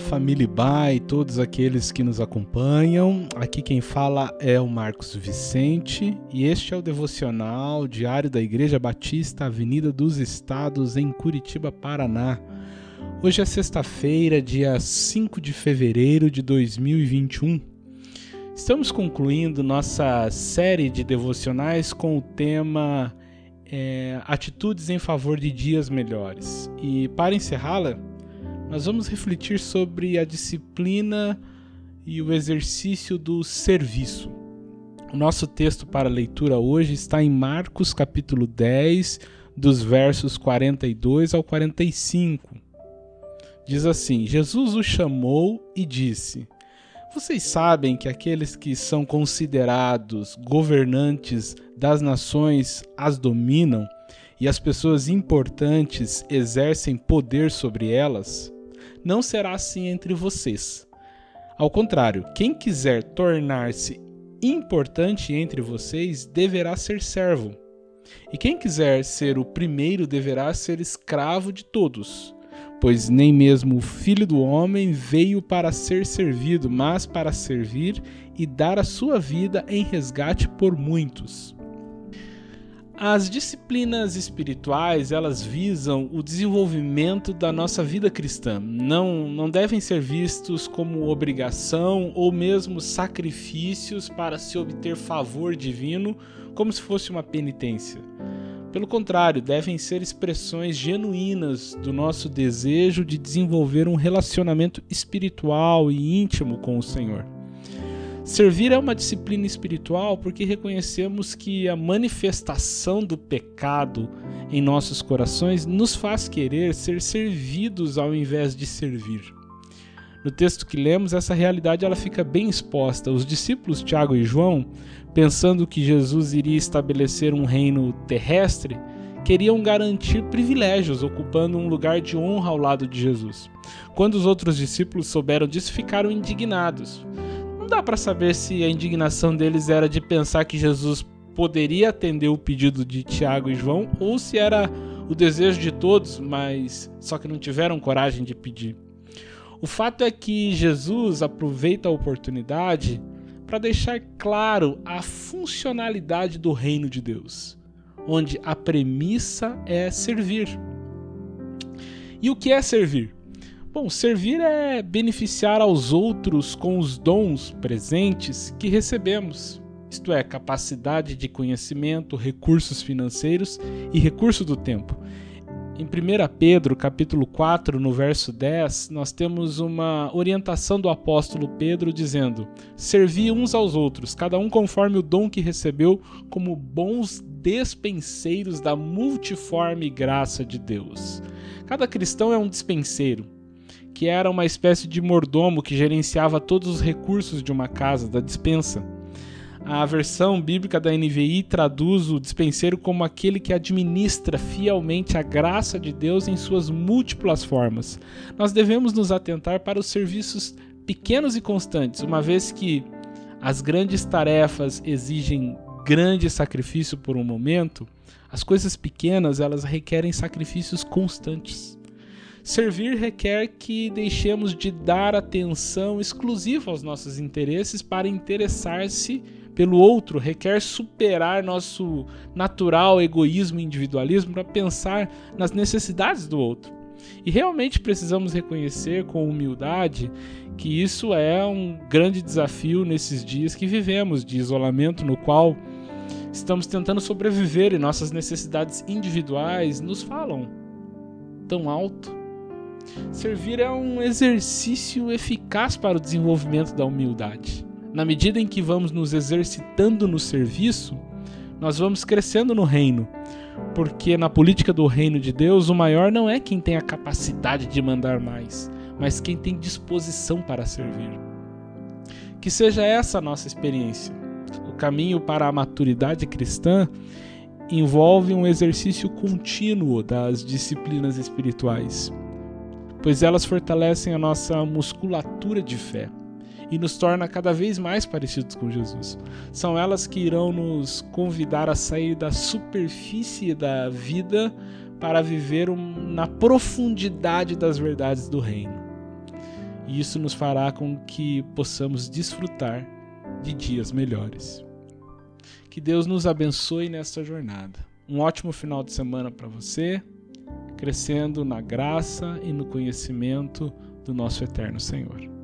Família Ba e todos aqueles que nos acompanham. Aqui quem fala é o Marcos Vicente e este é o devocional diário da Igreja Batista Avenida dos Estados em Curitiba, Paraná. Hoje é sexta-feira, dia 5 de fevereiro de 2021. Estamos concluindo nossa série de devocionais com o tema é, Atitudes em favor de dias melhores. E para encerrá-la, nós vamos refletir sobre a disciplina e o exercício do serviço. O nosso texto para leitura hoje está em Marcos capítulo 10, dos versos 42 ao 45. Diz assim: Jesus o chamou e disse: Vocês sabem que aqueles que são considerados governantes das nações as dominam e as pessoas importantes exercem poder sobre elas? Não será assim entre vocês. Ao contrário, quem quiser tornar-se importante entre vocês deverá ser servo. E quem quiser ser o primeiro deverá ser escravo de todos. Pois nem mesmo o filho do homem veio para ser servido, mas para servir e dar a sua vida em resgate por muitos. As disciplinas espirituais, elas visam o desenvolvimento da nossa vida cristã. Não, não devem ser vistos como obrigação ou mesmo sacrifícios para se obter favor divino, como se fosse uma penitência. Pelo contrário, devem ser expressões genuínas do nosso desejo de desenvolver um relacionamento espiritual e íntimo com o Senhor. Servir é uma disciplina espiritual porque reconhecemos que a manifestação do pecado em nossos corações nos faz querer ser servidos ao invés de servir. No texto que lemos, essa realidade ela fica bem exposta. Os discípulos Tiago e João, pensando que Jesus iria estabelecer um reino terrestre, queriam garantir privilégios, ocupando um lugar de honra ao lado de Jesus. Quando os outros discípulos souberam disso, ficaram indignados não dá para saber se a indignação deles era de pensar que Jesus poderia atender o pedido de Tiago e João ou se era o desejo de todos, mas só que não tiveram coragem de pedir. O fato é que Jesus aproveita a oportunidade para deixar claro a funcionalidade do reino de Deus, onde a premissa é servir. E o que é servir? Bom, servir é beneficiar aos outros com os dons presentes que recebemos, isto é, capacidade de conhecimento, recursos financeiros e recurso do tempo. Em 1 Pedro, capítulo 4, no verso 10, nós temos uma orientação do apóstolo Pedro dizendo: Servi uns aos outros, cada um conforme o dom que recebeu, como bons despenseiros da multiforme graça de Deus. Cada cristão é um dispenseiro que era uma espécie de mordomo que gerenciava todos os recursos de uma casa, da dispensa. A versão bíblica da NVI traduz o dispenseiro como aquele que administra fielmente a graça de Deus em suas múltiplas formas. Nós devemos nos atentar para os serviços pequenos e constantes, uma vez que as grandes tarefas exigem grande sacrifício por um momento, as coisas pequenas elas requerem sacrifícios constantes. Servir requer que deixemos de dar atenção exclusiva aos nossos interesses para interessar-se pelo outro, requer superar nosso natural egoísmo e individualismo para pensar nas necessidades do outro. E realmente precisamos reconhecer com humildade que isso é um grande desafio nesses dias que vivemos de isolamento, no qual estamos tentando sobreviver e nossas necessidades individuais nos falam tão alto Servir é um exercício eficaz para o desenvolvimento da humildade. Na medida em que vamos nos exercitando no serviço, nós vamos crescendo no reino, porque na política do reino de Deus, o maior não é quem tem a capacidade de mandar mais, mas quem tem disposição para servir. Que seja essa a nossa experiência. O caminho para a maturidade cristã envolve um exercício contínuo das disciplinas espirituais pois elas fortalecem a nossa musculatura de fé e nos torna cada vez mais parecidos com Jesus. São elas que irão nos convidar a sair da superfície da vida para viver um, na profundidade das verdades do reino. E isso nos fará com que possamos desfrutar de dias melhores. Que Deus nos abençoe nesta jornada. Um ótimo final de semana para você crescendo na graça e no conhecimento do nosso eterno Senhor.